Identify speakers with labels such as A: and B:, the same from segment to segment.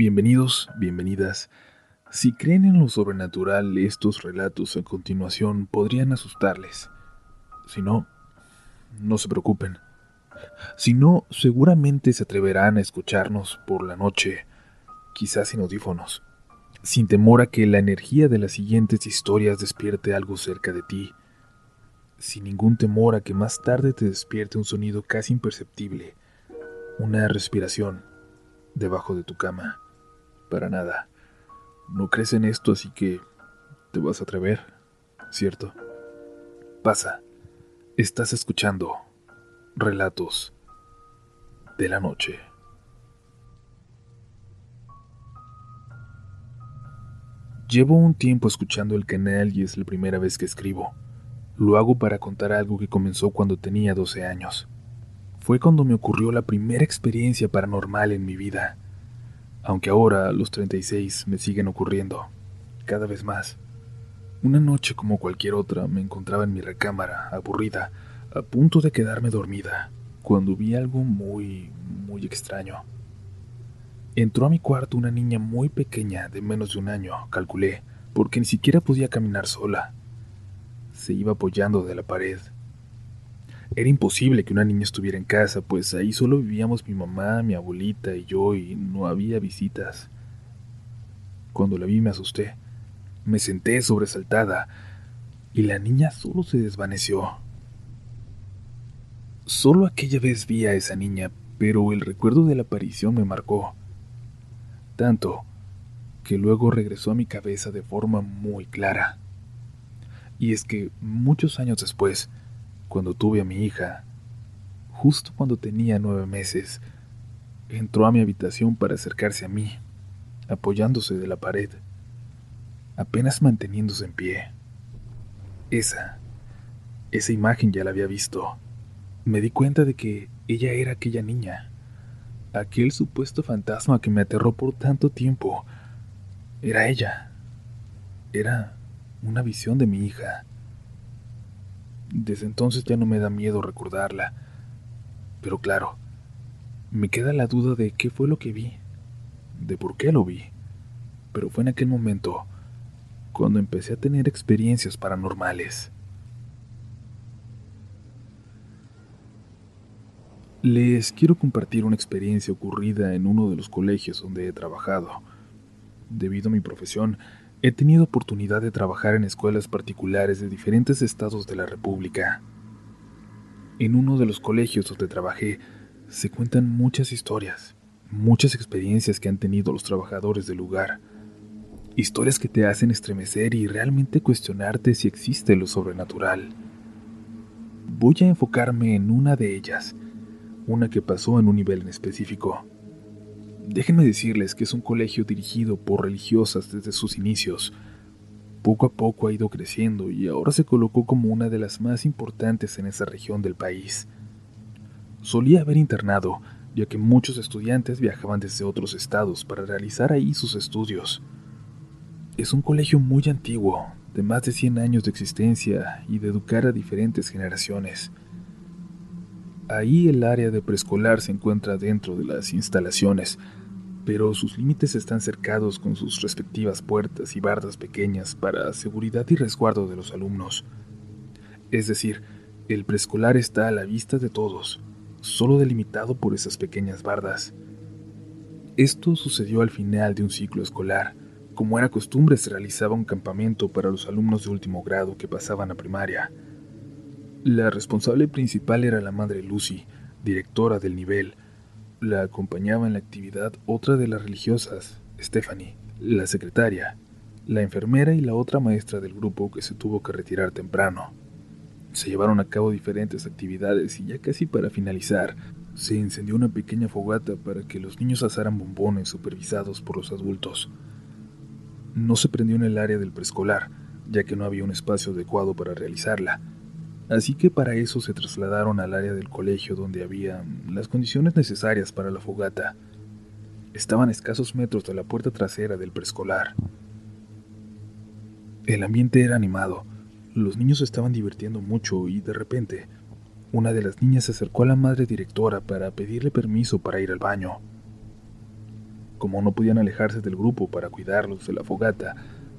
A: Bienvenidos, bienvenidas. Si creen en lo sobrenatural, estos relatos a continuación podrían asustarles. Si no, no se preocupen. Si no, seguramente se atreverán a escucharnos por la noche, quizás sin audífonos, sin temor a que la energía de las siguientes historias despierte algo cerca de ti, sin ningún temor a que más tarde te despierte un sonido casi imperceptible, una respiración debajo de tu cama. Para nada. No crees en esto, así que te vas a atrever, ¿cierto? Pasa. Estás escuchando relatos de la noche. Llevo un tiempo escuchando el canal y es la primera vez que escribo. Lo hago para contar algo que comenzó cuando tenía 12 años. Fue cuando me ocurrió la primera experiencia paranormal en mi vida, aunque ahora los 36 me siguen ocurriendo, cada vez más. Una noche como cualquier otra me encontraba en mi recámara, aburrida, a punto de quedarme dormida, cuando vi algo muy, muy extraño. Entró a mi cuarto una niña muy pequeña, de menos de un año, calculé, porque ni siquiera podía caminar sola. Se iba apoyando de la pared. Era imposible que una niña estuviera en casa, pues ahí solo vivíamos mi mamá, mi abuelita y yo, y no había visitas. Cuando la vi me asusté. Me senté sobresaltada y la niña solo se desvaneció. Solo aquella vez vi a esa niña, pero el recuerdo de la aparición me marcó. Tanto que luego regresó a mi cabeza de forma muy clara. Y es que muchos años después, cuando tuve a mi hija, justo cuando tenía nueve meses, entró a mi habitación para acercarse a mí, apoyándose de la pared apenas manteniéndose en pie. Esa, esa imagen ya la había visto. Me di cuenta de que ella era aquella niña, aquel supuesto fantasma que me aterró por tanto tiempo. Era ella. Era una visión de mi hija. Desde entonces ya no me da miedo recordarla. Pero claro, me queda la duda de qué fue lo que vi, de por qué lo vi. Pero fue en aquel momento cuando empecé a tener experiencias paranormales. Les quiero compartir una experiencia ocurrida en uno de los colegios donde he trabajado. Debido a mi profesión, he tenido oportunidad de trabajar en escuelas particulares de diferentes estados de la República. En uno de los colegios donde trabajé se cuentan muchas historias, muchas experiencias que han tenido los trabajadores del lugar historias que te hacen estremecer y realmente cuestionarte si existe lo sobrenatural. Voy a enfocarme en una de ellas, una que pasó en un nivel en específico. Déjenme decirles que es un colegio dirigido por religiosas desde sus inicios. Poco a poco ha ido creciendo y ahora se colocó como una de las más importantes en esa región del país. Solía haber internado, ya que muchos estudiantes viajaban desde otros estados para realizar ahí sus estudios. Es un colegio muy antiguo, de más de 100 años de existencia y de educar a diferentes generaciones. Ahí el área de preescolar se encuentra dentro de las instalaciones, pero sus límites están cercados con sus respectivas puertas y bardas pequeñas para seguridad y resguardo de los alumnos. Es decir, el preescolar está a la vista de todos, solo delimitado por esas pequeñas bardas. Esto sucedió al final de un ciclo escolar, como era costumbre, se realizaba un campamento para los alumnos de último grado que pasaban a primaria. La responsable principal era la madre Lucy, directora del nivel. La acompañaba en la actividad otra de las religiosas, Stephanie, la secretaria, la enfermera y la otra maestra del grupo que se tuvo que retirar temprano. Se llevaron a cabo diferentes actividades y ya casi para finalizar, se encendió una pequeña fogata para que los niños asaran bombones supervisados por los adultos no se prendió en el área del preescolar, ya que no había un espacio adecuado para realizarla. Así que para eso se trasladaron al área del colegio donde había las condiciones necesarias para la fogata. Estaban a escasos metros de la puerta trasera del preescolar. El ambiente era animado, los niños estaban divirtiendo mucho y de repente una de las niñas se acercó a la madre directora para pedirle permiso para ir al baño. Como no podían alejarse del grupo para cuidarlos de la fogata,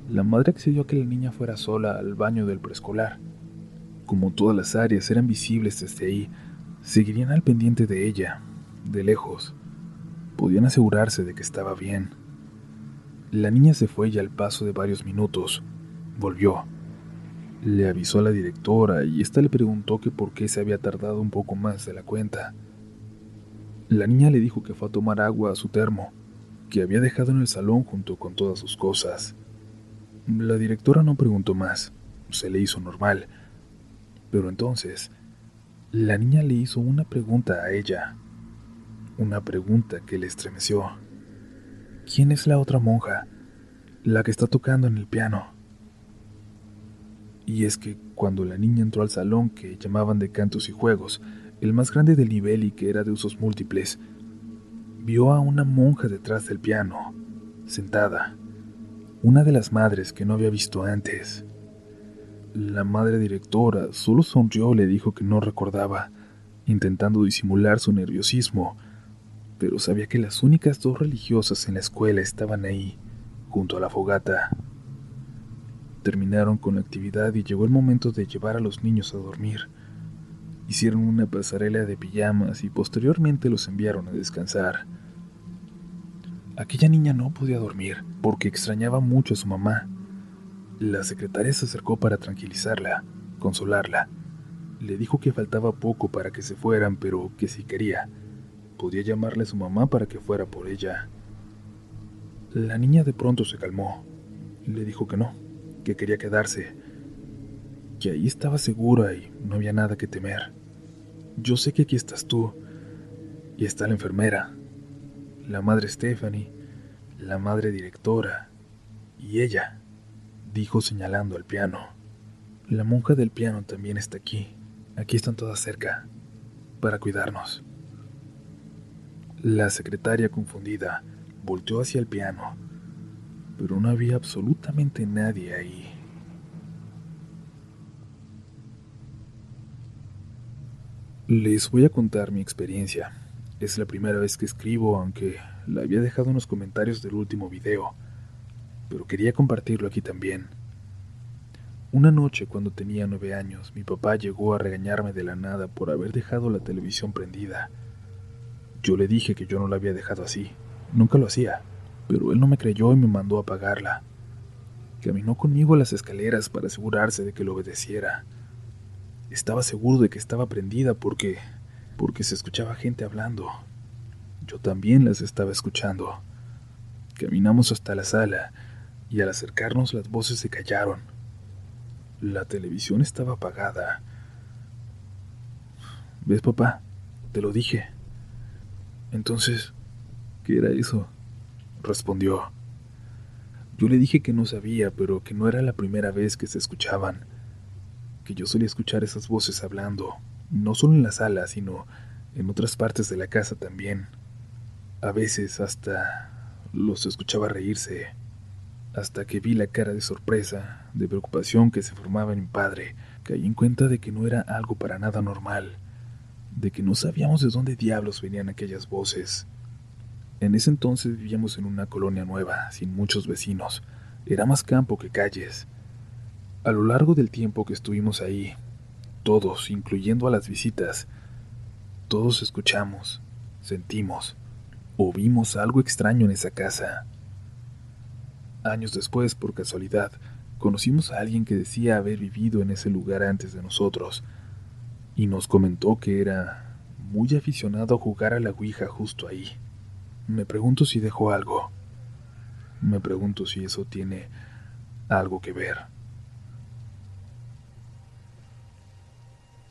A: la madre accedió a que la niña fuera sola al baño del preescolar. Como todas las áreas eran visibles desde ahí, seguirían al pendiente de ella, de lejos. Podían asegurarse de que estaba bien. La niña se fue y al paso de varios minutos volvió. Le avisó a la directora y ésta le preguntó que por qué se había tardado un poco más de la cuenta. La niña le dijo que fue a tomar agua a su termo, que había dejado en el salón junto con todas sus cosas. La directora no preguntó más, se le hizo normal. Pero entonces, la niña le hizo una pregunta a ella, una pregunta que le estremeció. ¿Quién es la otra monja? La que está tocando en el piano. Y es que cuando la niña entró al salón que llamaban de cantos y juegos, el más grande del nivel y que era de usos múltiples, vio a una monja detrás del piano, sentada, una de las madres que no había visto antes. La madre directora solo sonrió y le dijo que no recordaba, intentando disimular su nerviosismo, pero sabía que las únicas dos religiosas en la escuela estaban ahí, junto a la fogata. Terminaron con la actividad y llegó el momento de llevar a los niños a dormir. Hicieron una pasarela de pijamas y posteriormente los enviaron a descansar. Aquella niña no podía dormir porque extrañaba mucho a su mamá. La secretaria se acercó para tranquilizarla, consolarla. Le dijo que faltaba poco para que se fueran, pero que si quería, podía llamarle a su mamá para que fuera por ella. La niña de pronto se calmó. Le dijo que no, que quería quedarse, que ahí estaba segura y no había nada que temer. Yo sé que aquí estás tú y está la enfermera, la madre Stephanie, la madre directora y ella, dijo señalando al piano. La monja del piano también está aquí. Aquí están todas cerca, para cuidarnos. La secretaria confundida volteó hacia el piano, pero no había absolutamente nadie ahí. Les voy a contar mi experiencia. Es la primera vez que escribo, aunque la había dejado en los comentarios del último video, pero quería compartirlo aquí también. Una noche, cuando tenía nueve años, mi papá llegó a regañarme de la nada por haber dejado la televisión prendida. Yo le dije que yo no la había dejado así, nunca lo hacía, pero él no me creyó y me mandó a apagarla. Caminó conmigo a las escaleras para asegurarse de que lo obedeciera. Estaba seguro de que estaba prendida porque porque se escuchaba gente hablando. Yo también las estaba escuchando. Caminamos hasta la sala y al acercarnos las voces se callaron. La televisión estaba apagada. ¿Ves, papá? Te lo dije. Entonces, ¿qué era eso? respondió. Yo le dije que no sabía, pero que no era la primera vez que se escuchaban que yo solía escuchar esas voces hablando, no solo en la sala, sino en otras partes de la casa también. A veces hasta los escuchaba reírse, hasta que vi la cara de sorpresa, de preocupación que se formaba en mi padre, caí en cuenta de que no era algo para nada normal, de que no sabíamos de dónde diablos venían aquellas voces. En ese entonces vivíamos en una colonia nueva, sin muchos vecinos, era más campo que calles, a lo largo del tiempo que estuvimos ahí, todos, incluyendo a las visitas, todos escuchamos, sentimos o vimos algo extraño en esa casa. Años después, por casualidad, conocimos a alguien que decía haber vivido en ese lugar antes de nosotros, y nos comentó que era muy aficionado a jugar a la Ouija justo ahí. Me pregunto si dejó algo. Me pregunto si eso tiene algo que ver.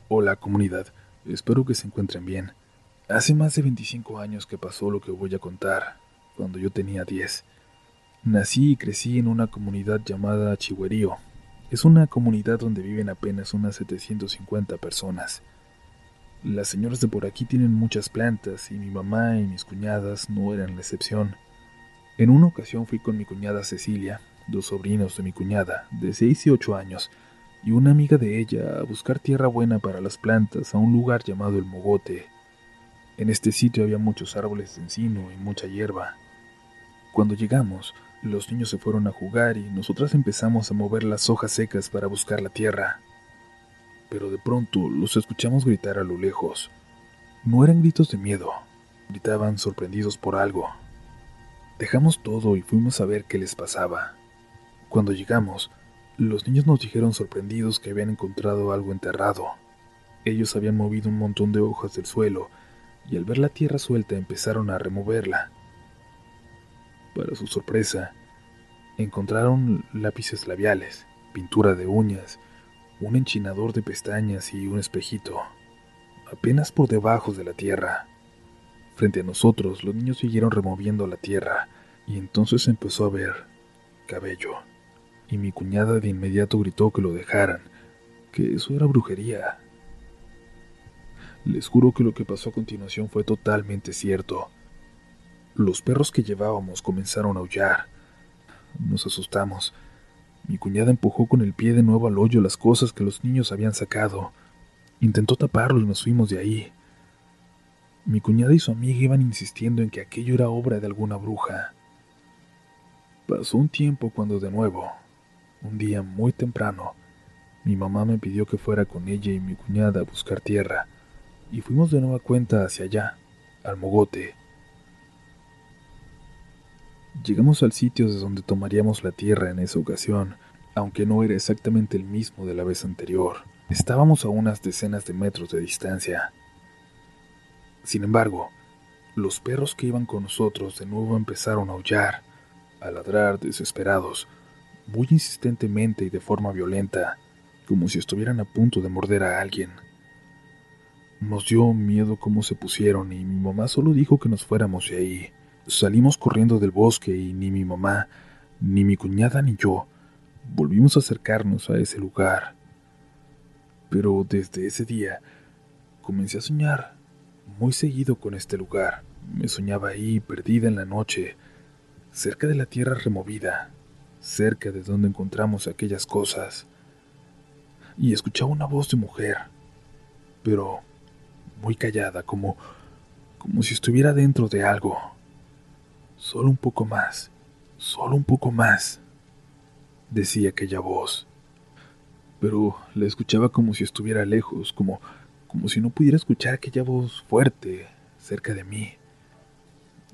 A: Hola comunidad, espero que se encuentren bien. Hace más de 25 años que pasó lo que voy a contar, cuando yo tenía 10. Nací y crecí en una comunidad llamada Chihuerío. Es una comunidad donde viven apenas unas 750 personas. Las señoras de por aquí tienen muchas plantas y mi mamá y mis cuñadas no eran la excepción. En una ocasión fui con mi cuñada Cecilia, dos sobrinos de mi cuñada, de 6 y 8 años, y una amiga de ella a buscar tierra buena para las plantas a un lugar llamado el Mogote. En este sitio había muchos árboles de encino y mucha hierba. Cuando llegamos, los niños se fueron a jugar y nosotras empezamos a mover las hojas secas para buscar la tierra. Pero de pronto los escuchamos gritar a lo lejos. No eran gritos de miedo, gritaban sorprendidos por algo. Dejamos todo y fuimos a ver qué les pasaba. Cuando llegamos, los niños nos dijeron sorprendidos que habían encontrado algo enterrado. Ellos habían movido un montón de hojas del suelo y al ver la tierra suelta empezaron a removerla. Para su sorpresa, encontraron lápices labiales, pintura de uñas, un enchinador de pestañas y un espejito, apenas por debajo de la tierra. Frente a nosotros, los niños siguieron removiendo la tierra y entonces empezó a ver cabello. Y mi cuñada de inmediato gritó que lo dejaran, que eso era brujería. Les juro que lo que pasó a continuación fue totalmente cierto. Los perros que llevábamos comenzaron a aullar. Nos asustamos. Mi cuñada empujó con el pie de nuevo al hoyo las cosas que los niños habían sacado. Intentó taparlo y nos fuimos de ahí. Mi cuñada y su amiga iban insistiendo en que aquello era obra de alguna bruja. Pasó un tiempo cuando de nuevo, un día muy temprano, mi mamá me pidió que fuera con ella y mi cuñada a buscar tierra y fuimos de nueva cuenta hacia allá, al mogote. Llegamos al sitio de donde tomaríamos la tierra en esa ocasión, aunque no era exactamente el mismo de la vez anterior. Estábamos a unas decenas de metros de distancia. Sin embargo, los perros que iban con nosotros de nuevo empezaron a aullar, a ladrar desesperados, muy insistentemente y de forma violenta, como si estuvieran a punto de morder a alguien. Nos dio miedo cómo se pusieron y mi mamá solo dijo que nos fuéramos de ahí. Salimos corriendo del bosque y ni mi mamá, ni mi cuñada ni yo volvimos a acercarnos a ese lugar. Pero desde ese día comencé a soñar muy seguido con este lugar. Me soñaba ahí, perdida en la noche, cerca de la tierra removida, cerca de donde encontramos aquellas cosas. Y escuchaba una voz de mujer, pero muy callada, como, como si estuviera dentro de algo. Solo un poco más, solo un poco más, decía aquella voz. Pero la escuchaba como si estuviera lejos, como, como si no pudiera escuchar aquella voz fuerte cerca de mí.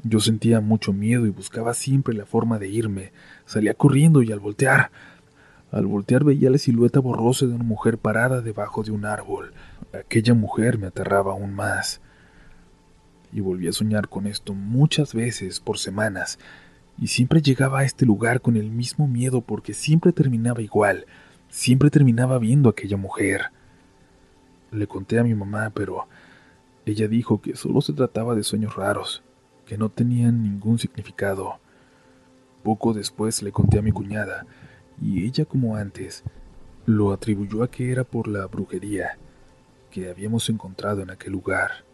A: Yo sentía mucho miedo y buscaba siempre la forma de irme. Salía corriendo y al voltear, al voltear veía la silueta borrosa de una mujer parada debajo de un árbol. Aquella mujer me aterraba aún más. Y volví a soñar con esto muchas veces por semanas, y siempre llegaba a este lugar con el mismo miedo porque siempre terminaba igual, siempre terminaba viendo a aquella mujer. Le conté a mi mamá, pero ella dijo que solo se trataba de sueños raros, que no tenían ningún significado. Poco después le conté a mi cuñada, y ella como antes lo atribuyó a que era por la brujería que habíamos encontrado en aquel lugar.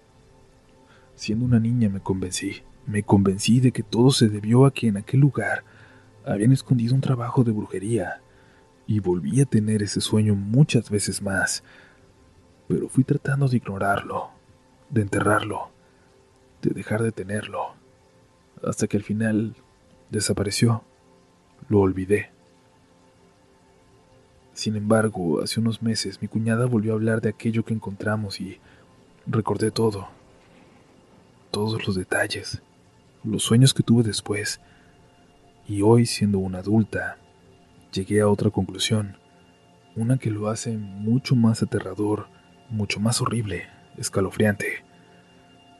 A: Siendo una niña me convencí, me convencí de que todo se debió a que en aquel lugar habían escondido un trabajo de brujería, y volví a tener ese sueño muchas veces más, pero fui tratando de ignorarlo, de enterrarlo, de dejar de tenerlo, hasta que al final desapareció, lo olvidé. Sin embargo, hace unos meses mi cuñada volvió a hablar de aquello que encontramos y recordé todo, todos los detalles, los sueños que tuve después, y hoy siendo una adulta, llegué a otra conclusión, una que lo hace mucho más aterrador, mucho más horrible, escalofriante.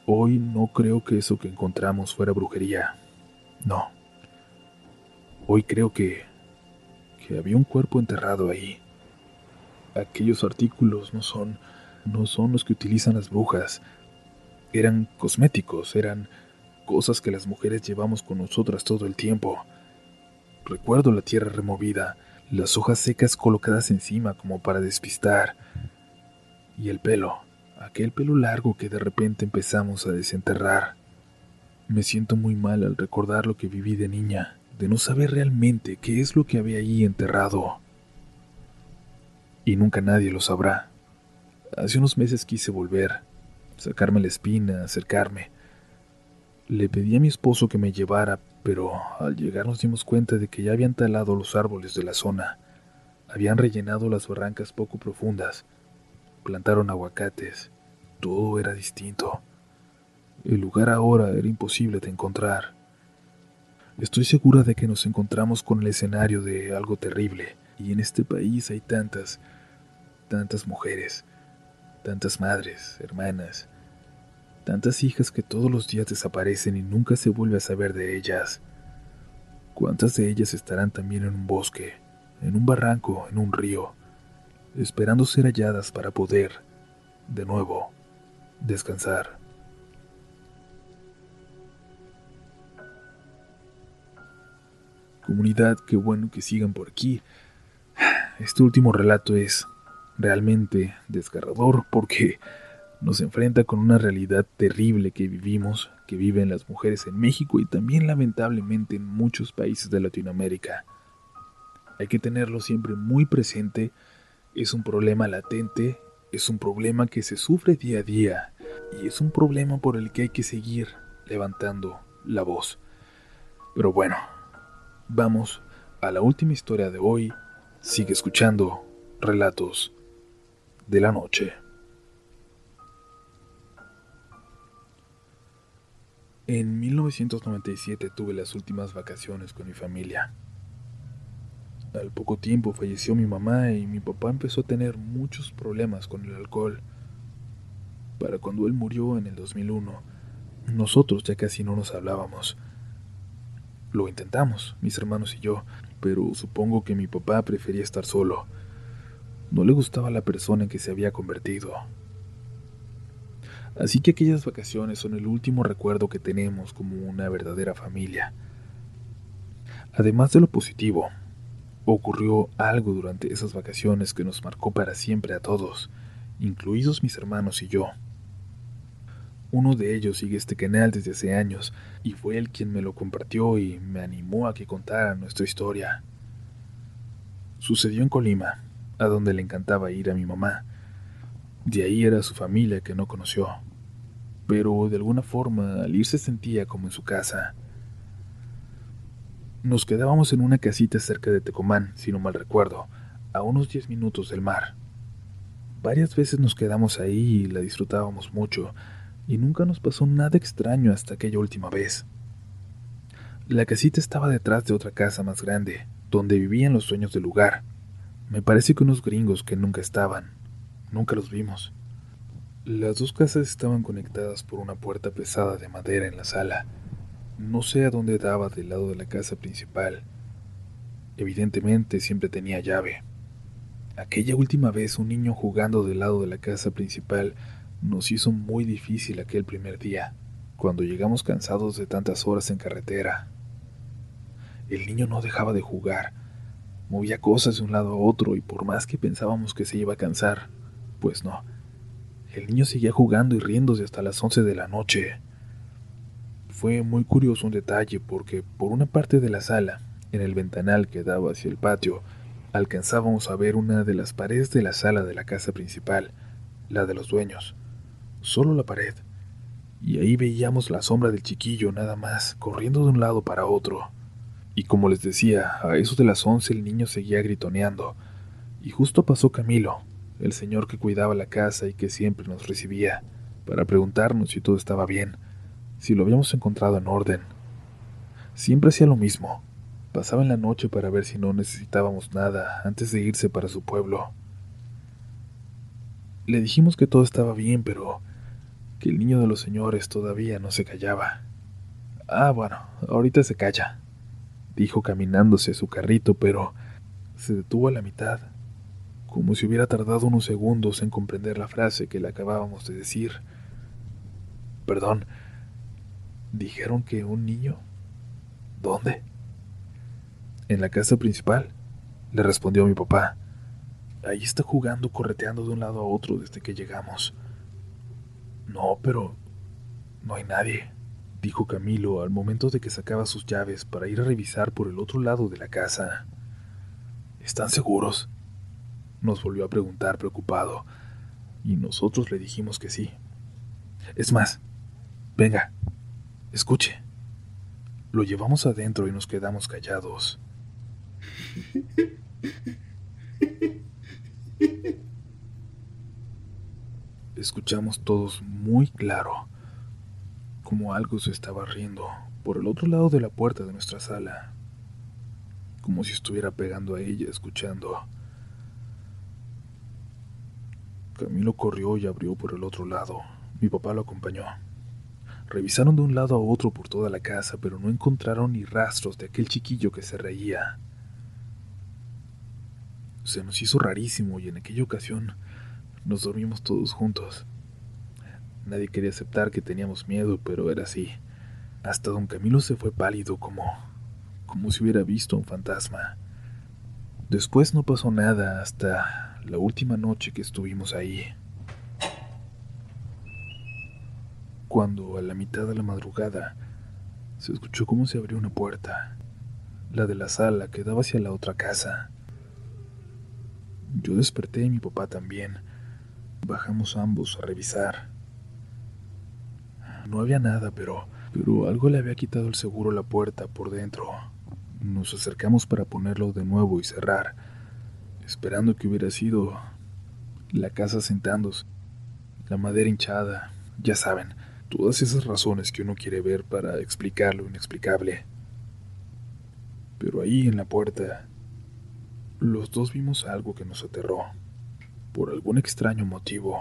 A: Hoy no creo que eso que encontramos fuera brujería, no. Hoy creo que que había un cuerpo enterrado ahí. Aquellos artículos no son no son los que utilizan las brujas. Eran cosméticos, eran cosas que las mujeres llevamos con nosotras todo el tiempo. Recuerdo la tierra removida, las hojas secas colocadas encima como para despistar, y el pelo, aquel pelo largo que de repente empezamos a desenterrar. Me siento muy mal al recordar lo que viví de niña de no saber realmente qué es lo que había ahí enterrado. Y nunca nadie lo sabrá. Hace unos meses quise volver, sacarme la espina, acercarme. Le pedí a mi esposo que me llevara, pero al llegar nos dimos cuenta de que ya habían talado los árboles de la zona, habían rellenado las barrancas poco profundas, plantaron aguacates, todo era distinto. El lugar ahora era imposible de encontrar. Estoy segura de que nos encontramos con el escenario de algo terrible, y en este país hay tantas, tantas mujeres, tantas madres, hermanas, tantas hijas que todos los días desaparecen y nunca se vuelve a saber de ellas. ¿Cuántas de ellas estarán también en un bosque, en un barranco, en un río, esperando ser halladas para poder, de nuevo, descansar? Comunidad, qué bueno que sigan por aquí. Este último relato es realmente desgarrador porque nos enfrenta con una realidad terrible que vivimos, que viven las mujeres en México y también lamentablemente en muchos países de Latinoamérica. Hay que tenerlo siempre muy presente, es un problema latente, es un problema que se sufre día a día y es un problema por el que hay que seguir levantando la voz. Pero bueno, vamos a la última historia de hoy. Sigue escuchando Relatos de la Noche. En 1997 tuve las últimas vacaciones con mi familia. Al poco tiempo falleció mi mamá y mi papá empezó a tener muchos problemas con el alcohol. Para cuando él murió en el 2001, nosotros ya casi no nos hablábamos. Lo intentamos, mis hermanos y yo, pero supongo que mi papá prefería estar solo. No le gustaba la persona en que se había convertido. Así que aquellas vacaciones son el último recuerdo que tenemos como una verdadera familia. Además de lo positivo, ocurrió algo durante esas vacaciones que nos marcó para siempre a todos, incluidos mis hermanos y yo. Uno de ellos sigue este canal desde hace años y fue él quien me lo compartió y me animó a que contara nuestra historia. Sucedió en Colima, a donde le encantaba ir a mi mamá, de ahí era su familia que no conoció, pero de alguna forma al ir se sentía como en su casa. Nos quedábamos en una casita cerca de Tecomán, si no mal recuerdo, a unos diez minutos del mar. Varias veces nos quedamos ahí y la disfrutábamos mucho, y nunca nos pasó nada extraño hasta aquella última vez. La casita estaba detrás de otra casa más grande, donde vivían los dueños del lugar. Me parece que unos gringos que nunca estaban, Nunca los vimos. Las dos casas estaban conectadas por una puerta pesada de madera en la sala. No sé a dónde daba del lado de la casa principal. Evidentemente siempre tenía llave. Aquella última vez un niño jugando del lado de la casa principal nos hizo muy difícil aquel primer día, cuando llegamos cansados de tantas horas en carretera. El niño no dejaba de jugar, movía cosas de un lado a otro y por más que pensábamos que se iba a cansar, pues no. El niño seguía jugando y riéndose hasta las once de la noche. Fue muy curioso un detalle porque por una parte de la sala, en el ventanal que daba hacia el patio, alcanzábamos a ver una de las paredes de la sala de la casa principal, la de los dueños. Solo la pared. Y ahí veíamos la sombra del chiquillo nada más, corriendo de un lado para otro. Y como les decía, a eso de las once el niño seguía gritoneando. Y justo pasó Camilo, el señor que cuidaba la casa y que siempre nos recibía, para preguntarnos si todo estaba bien, si lo habíamos encontrado en orden. Siempre hacía lo mismo. Pasaba en la noche para ver si no necesitábamos nada antes de irse para su pueblo. Le dijimos que todo estaba bien, pero que el niño de los señores todavía no se callaba. Ah, bueno, ahorita se calla, dijo caminándose su carrito, pero se detuvo a la mitad como si hubiera tardado unos segundos en comprender la frase que le acabábamos de decir. Perdón, dijeron que un niño. ¿Dónde? En la casa principal, le respondió mi papá. Ahí está jugando, correteando de un lado a otro desde que llegamos. No, pero no hay nadie, dijo Camilo al momento de que sacaba sus llaves para ir a revisar por el otro lado de la casa. ¿Están seguros? nos volvió a preguntar preocupado, y nosotros le dijimos que sí. Es más, venga, escuche. Lo llevamos adentro y nos quedamos callados. Escuchamos todos muy claro como algo se estaba riendo por el otro lado de la puerta de nuestra sala, como si estuviera pegando a ella escuchando. Camilo corrió y abrió por el otro lado. Mi papá lo acompañó. Revisaron de un lado a otro por toda la casa, pero no encontraron ni rastros de aquel chiquillo que se reía. Se nos hizo rarísimo y en aquella ocasión nos dormimos todos juntos. Nadie quería aceptar que teníamos miedo, pero era así. Hasta don Camilo se fue pálido como como si hubiera visto un fantasma. Después no pasó nada hasta la última noche que estuvimos ahí. Cuando a la mitad de la madrugada se escuchó cómo se abrió una puerta, la de la sala que daba hacia la otra casa. Yo desperté y mi papá también. Bajamos ambos a revisar. No había nada, pero, pero algo le había quitado el seguro a la puerta por dentro. Nos acercamos para ponerlo de nuevo y cerrar, esperando que hubiera sido la casa sentándose, la madera hinchada, ya saben, todas esas razones que uno quiere ver para explicar lo inexplicable. Pero ahí en la puerta, los dos vimos algo que nos aterró, por algún extraño motivo.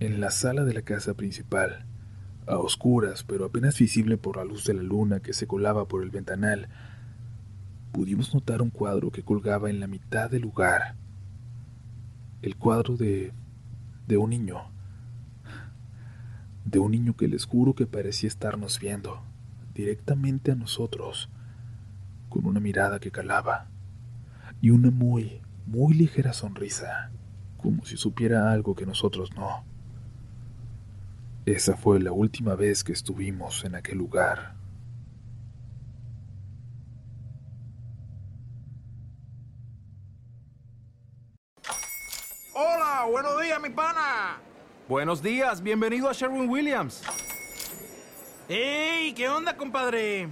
A: En la sala de la casa principal, a oscuras, pero apenas visible por la luz de la luna que se colaba por el ventanal, pudimos notar un cuadro que colgaba en la mitad del lugar. El cuadro de... de un niño. De un niño que les juro que parecía estarnos viendo, directamente a nosotros, con una mirada que calaba, y una muy, muy ligera sonrisa, como si supiera algo que nosotros no. Esa fue la última vez que estuvimos en aquel lugar.
B: Hola, buenos días, mi pana.
C: Buenos días, bienvenido a Sherwin Williams.
B: ¡Ey! ¿Qué onda, compadre?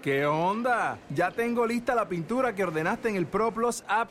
C: ¿Qué onda? Ya tengo lista la pintura que ordenaste en el ProPlus app.